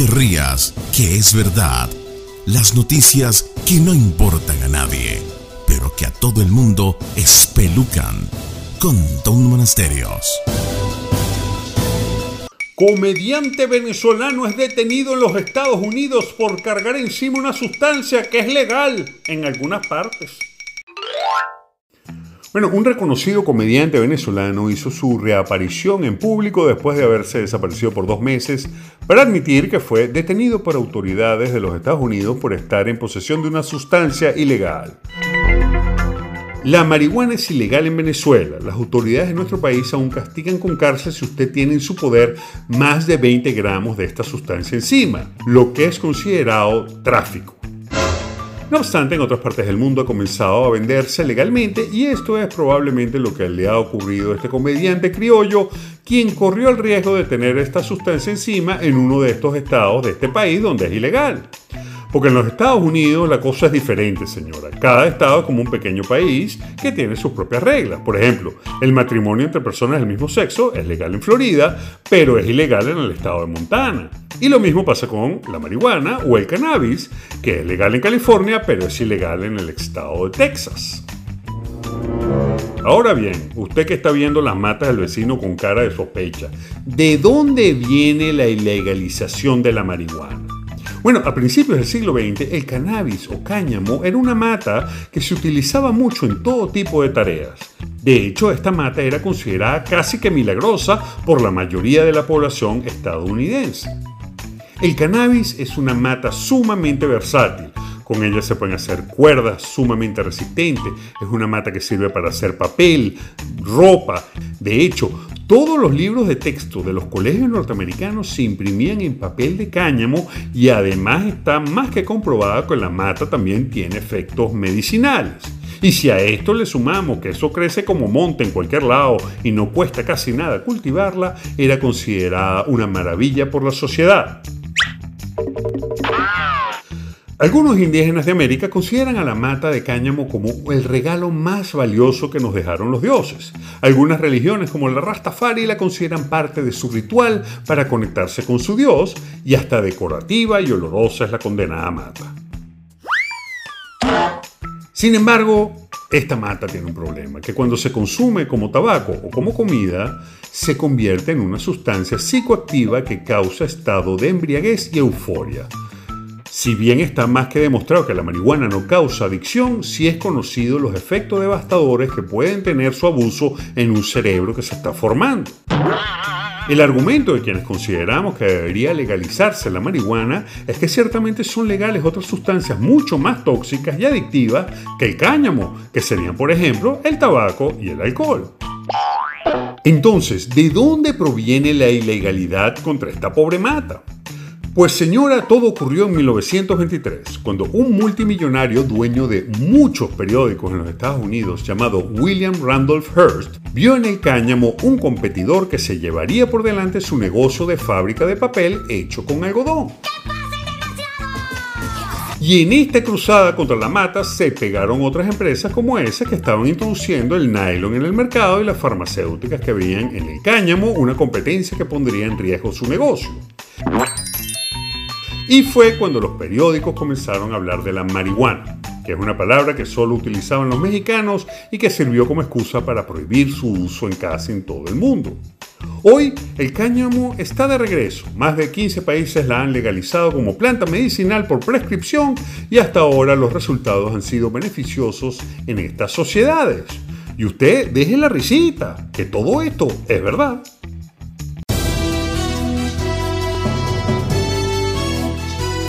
te rías, que es verdad. Las noticias que no importan a nadie, pero que a todo el mundo espelucan. Con Don Monasterios. Comediante venezolano es detenido en los Estados Unidos por cargar encima una sustancia que es legal en algunas partes. Bueno, un reconocido comediante venezolano hizo su reaparición en público después de haberse desaparecido por dos meses para admitir que fue detenido por autoridades de los Estados Unidos por estar en posesión de una sustancia ilegal. La marihuana es ilegal en Venezuela. Las autoridades de nuestro país aún castigan con cárcel si usted tiene en su poder más de 20 gramos de esta sustancia encima, lo que es considerado tráfico. No obstante, en otras partes del mundo ha comenzado a venderse legalmente y esto es probablemente lo que le ha ocurrido a este comediante criollo, quien corrió el riesgo de tener esta sustancia encima en uno de estos estados de este país donde es ilegal. Porque en los Estados Unidos la cosa es diferente, señora. Cada estado es como un pequeño país que tiene sus propias reglas. Por ejemplo, el matrimonio entre personas del mismo sexo es legal en Florida, pero es ilegal en el estado de Montana. Y lo mismo pasa con la marihuana o el cannabis, que es legal en California, pero es ilegal en el estado de Texas. Ahora bien, usted que está viendo las matas del vecino con cara de sospecha, ¿de dónde viene la ilegalización de la marihuana? Bueno, a principios del siglo XX, el cannabis o cáñamo era una mata que se utilizaba mucho en todo tipo de tareas. De hecho, esta mata era considerada casi que milagrosa por la mayoría de la población estadounidense. El cannabis es una mata sumamente versátil. Con ella se pueden hacer cuerdas sumamente resistentes. Es una mata que sirve para hacer papel, ropa. De hecho, todos los libros de texto de los colegios norteamericanos se imprimían en papel de cáñamo y además está más que comprobado que la mata también tiene efectos medicinales. Y si a esto le sumamos que eso crece como monte en cualquier lado y no cuesta casi nada cultivarla, era considerada una maravilla por la sociedad. Algunos indígenas de América consideran a la mata de cáñamo como el regalo más valioso que nos dejaron los dioses. Algunas religiones como la Rastafari la consideran parte de su ritual para conectarse con su dios y hasta decorativa y olorosa es la condenada mata. Sin embargo, esta mata tiene un problema, que cuando se consume como tabaco o como comida, se convierte en una sustancia psicoactiva que causa estado de embriaguez y euforia. Si bien está más que demostrado que la marihuana no causa adicción, sí es conocido los efectos devastadores que pueden tener su abuso en un cerebro que se está formando. El argumento de quienes consideramos que debería legalizarse la marihuana es que ciertamente son legales otras sustancias mucho más tóxicas y adictivas que el cáñamo, que serían por ejemplo el tabaco y el alcohol. Entonces, ¿de dónde proviene la ilegalidad contra esta pobre mata? Pues señora, todo ocurrió en 1923, cuando un multimillonario dueño de muchos periódicos en los Estados Unidos llamado William Randolph Hearst vio en el cáñamo un competidor que se llevaría por delante su negocio de fábrica de papel hecho con algodón. Y en esta cruzada contra la mata se pegaron otras empresas como esa que estaban introduciendo el nylon en el mercado y las farmacéuticas que veían en el cáñamo una competencia que pondría en riesgo su negocio. Y fue cuando los periódicos comenzaron a hablar de la marihuana, que es una palabra que solo utilizaban los mexicanos y que sirvió como excusa para prohibir su uso en casi en todo el mundo. Hoy el cáñamo está de regreso. Más de 15 países la han legalizado como planta medicinal por prescripción y hasta ahora los resultados han sido beneficiosos en estas sociedades. Y usted deje la risita, que todo esto es verdad.